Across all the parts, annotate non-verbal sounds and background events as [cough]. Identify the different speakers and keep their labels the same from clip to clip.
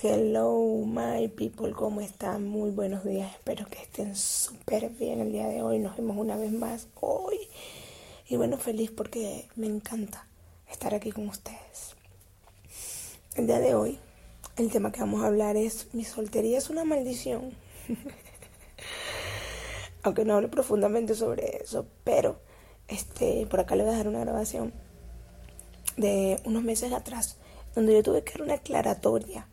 Speaker 1: Hello, my people, ¿cómo están? Muy buenos días, espero que estén súper bien el día de hoy. Nos vemos una vez más hoy. Y bueno, feliz porque me encanta estar aquí con ustedes. El día de hoy, el tema que vamos a hablar es: mi soltería es una maldición. [laughs] Aunque no hable profundamente sobre eso, pero este, por acá le voy a dar una grabación de unos meses atrás, donde yo tuve que dar una aclaratoria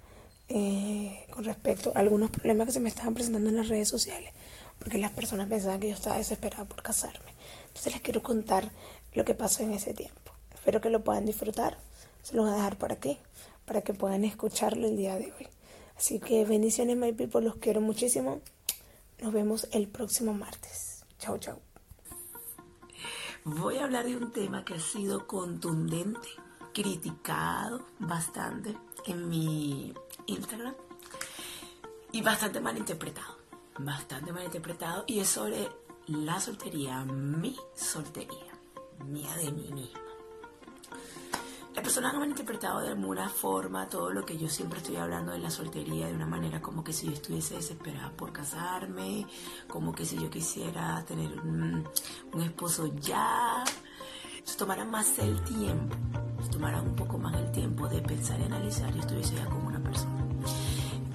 Speaker 1: eh, con respecto a algunos problemas que se me estaban presentando en las redes sociales, porque las personas pensaban que yo estaba desesperada por casarme. Entonces les quiero contar lo que pasó en ese tiempo. Espero que lo puedan disfrutar. Se los voy a dejar por aquí para que puedan escucharlo el día de hoy. Así que bendiciones, my people, los quiero muchísimo. Nos vemos el próximo martes. Chao, chao.
Speaker 2: Voy a hablar de un tema que ha sido contundente, criticado bastante en mi Instagram y bastante mal interpretado, bastante mal interpretado y es sobre la soltería, mi soltería, mía de mí misma. Las personas han interpretado de alguna forma todo lo que yo siempre estoy hablando de la soltería de una manera como que si yo estuviese desesperada por casarme, como que si yo quisiera tener un, esposo ya. Se tomará más el tiempo, se tomará un poco más el tiempo de pensar y analizar y estuviese ya como una persona.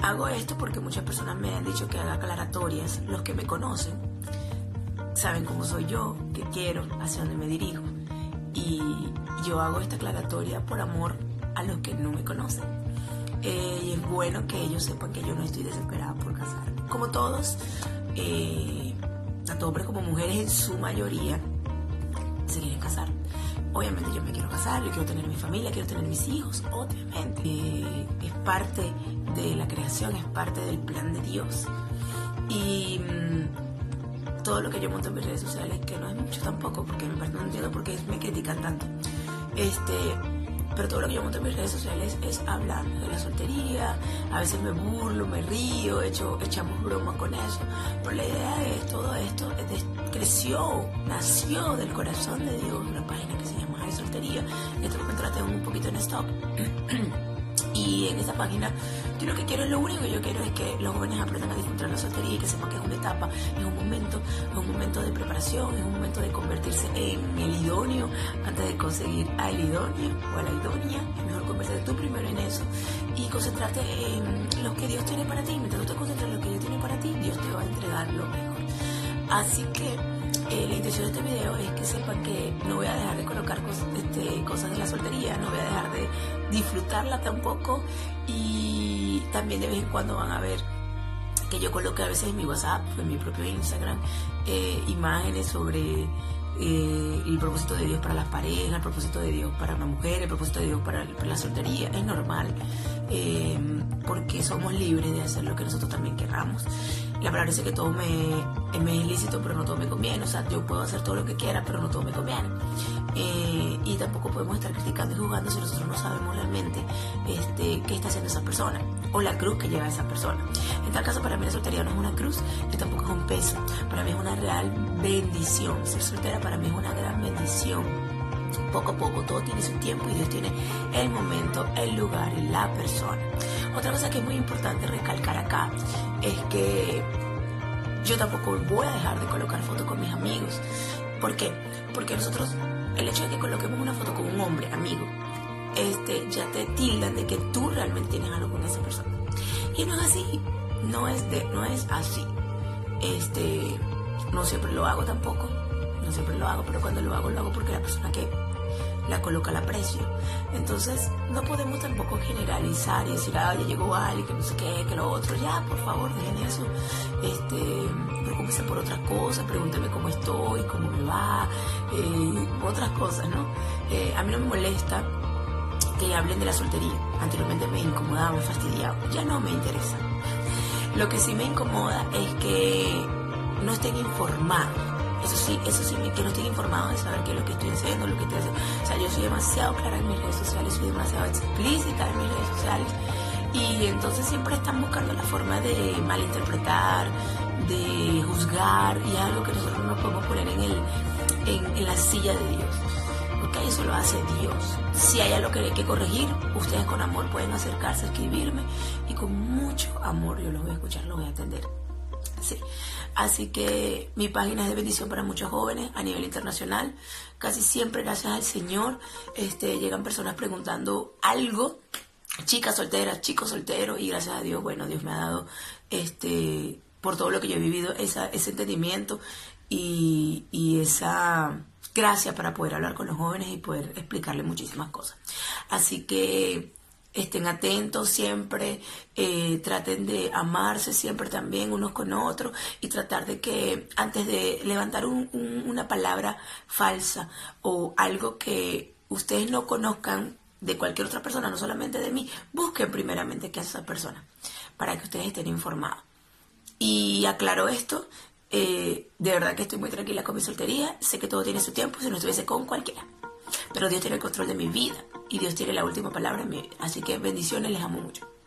Speaker 2: Hago esto porque muchas personas me han dicho que haga aclaratorias. Los que me conocen saben cómo soy yo, qué quiero, hacia dónde me dirijo. Y yo hago esta aclaratoria por amor a los que no me conocen. Eh, y es bueno que ellos sepan que yo no estoy desesperada por casarme. Como todos, eh, tanto hombres como mujeres en su mayoría se quieren casar. Obviamente yo me quiero casar, yo quiero tener mi familia, quiero tener mis hijos, obviamente. Eh, es parte de la creación, es parte del plan de Dios. Y mm, todo lo que yo monto en mis redes sociales, que no es mucho tampoco, porque me parece no entiendo por qué me critican tanto. Este, pero todo lo que yo monto en mis redes sociales es hablar de la soltería, a veces me burlo, me río, hecho, echamos broma con eso, pero la idea es todo esto, creció, nació del corazón de Dios, una página que se llama Soltería, esto lo contraté un poquito en stop. [clears throat] Y en esa página, yo lo que quiero, lo único que yo quiero es que los jóvenes aprendan a disfrutar la soltería y que sepan que es una etapa, es un momento, es un momento de preparación, es un momento de convertirse en el idóneo antes de conseguir al idóneo o a la idónea. Es mejor convertirte tú primero en eso y concentrarte en lo que Dios tiene para ti. Mientras tú te concentras en lo que Dios tiene para ti, Dios te va a entregar lo mejor. Así que eh, la intención de este video es que sepan que no voy a dejar de colocar este, cosas de la soltería, no voy a dejar de disfrutarla tampoco y también de vez en cuando van a ver que yo coloque a veces en mi WhatsApp, en mi propio Instagram, eh, imágenes sobre eh, el propósito de Dios para las parejas, el propósito de Dios para una mujer, el propósito de Dios para, la soltería. Es normal, porque somos libres de hacer lo que nosotros también queramos palabra dice que todo me, es ilícito, pero no todo me conviene. O sea, yo puedo hacer todo lo que quiera, pero no todo me conviene. Eh, y tampoco podemos estar criticando y jugando si nosotros no sabemos realmente este, qué está haciendo esa persona o la cruz que lleva esa persona. En tal caso, para mí la soltería no es una cruz y tampoco es un peso. Para mí es una real bendición. Ser soltera para mí es una gran bendición poco a poco todo tiene su tiempo y Dios tiene el momento, el lugar y la persona. Otra cosa que es muy importante recalcar acá es que yo tampoco voy a dejar de colocar fotos con mis amigos. ¿Por qué? Porque nosotros, el hecho de que coloquemos una foto con un hombre, amigo, este, ya te tildan de que tú realmente tienes algo con esa persona. Y no es así, no es, de, no es así. Este, no siempre lo hago tampoco, siempre lo hago, pero cuando lo hago, lo hago porque la persona que la coloca la precio. Entonces, no podemos tampoco generalizar y decir, ah, ya llegó alguien, que no sé qué, que lo otro. Ya, por favor, dejen eso. Este, preocúpese por otras cosas, pregúnteme cómo estoy, cómo me va, eh, otras cosas, ¿no? Eh, a mí no me molesta que hablen de la soltería. Anteriormente me incomodaba, me fastidiaba. Ya no me interesa. Lo que sí me incomoda es que no estén informados eso sí, eso sí, que no estoy informado de saber qué es lo que estoy haciendo, lo que estoy haciendo. O sea, yo soy demasiado clara en mis redes sociales, soy demasiado explícita en mis redes sociales. Y entonces siempre están buscando la forma de malinterpretar, de juzgar, y algo que nosotros no podemos poner en, el, en, la silla de Dios. Porque eso lo hace Dios. Si hay algo que hay que corregir, ustedes con amor pueden acercarse, escribirme y con mucho amor yo los voy a escuchar, los voy a atender. Sí. Así que mi página es de bendición para muchos jóvenes a nivel internacional. Casi siempre, gracias al Señor, este, llegan personas preguntando algo, chicas solteras, chicos solteros, y gracias a Dios, bueno, Dios me ha dado, este, por todo lo que yo he vivido, ese entendimiento y, y esa gracia para poder hablar con los jóvenes y poder explicarles muchísimas cosas. Así que estén atentos siempre, eh, traten de amarse siempre también unos con otros y tratar de que antes de levantar una palabra falsa o algo que ustedes no conozcan de cualquier otra persona, no solamente de mí, busquen primeramente qué hace esa persona para que ustedes estén informados. Y aclaro esto, eh, de verdad que estoy muy tranquila con mi soltería, sé que todo tiene su tiempo, si no estuviese con cualquiera. Pero Dios tiene el control de mi vida y Dios tiene la última palabra mi vida. Así que bendiciones, les amo mucho.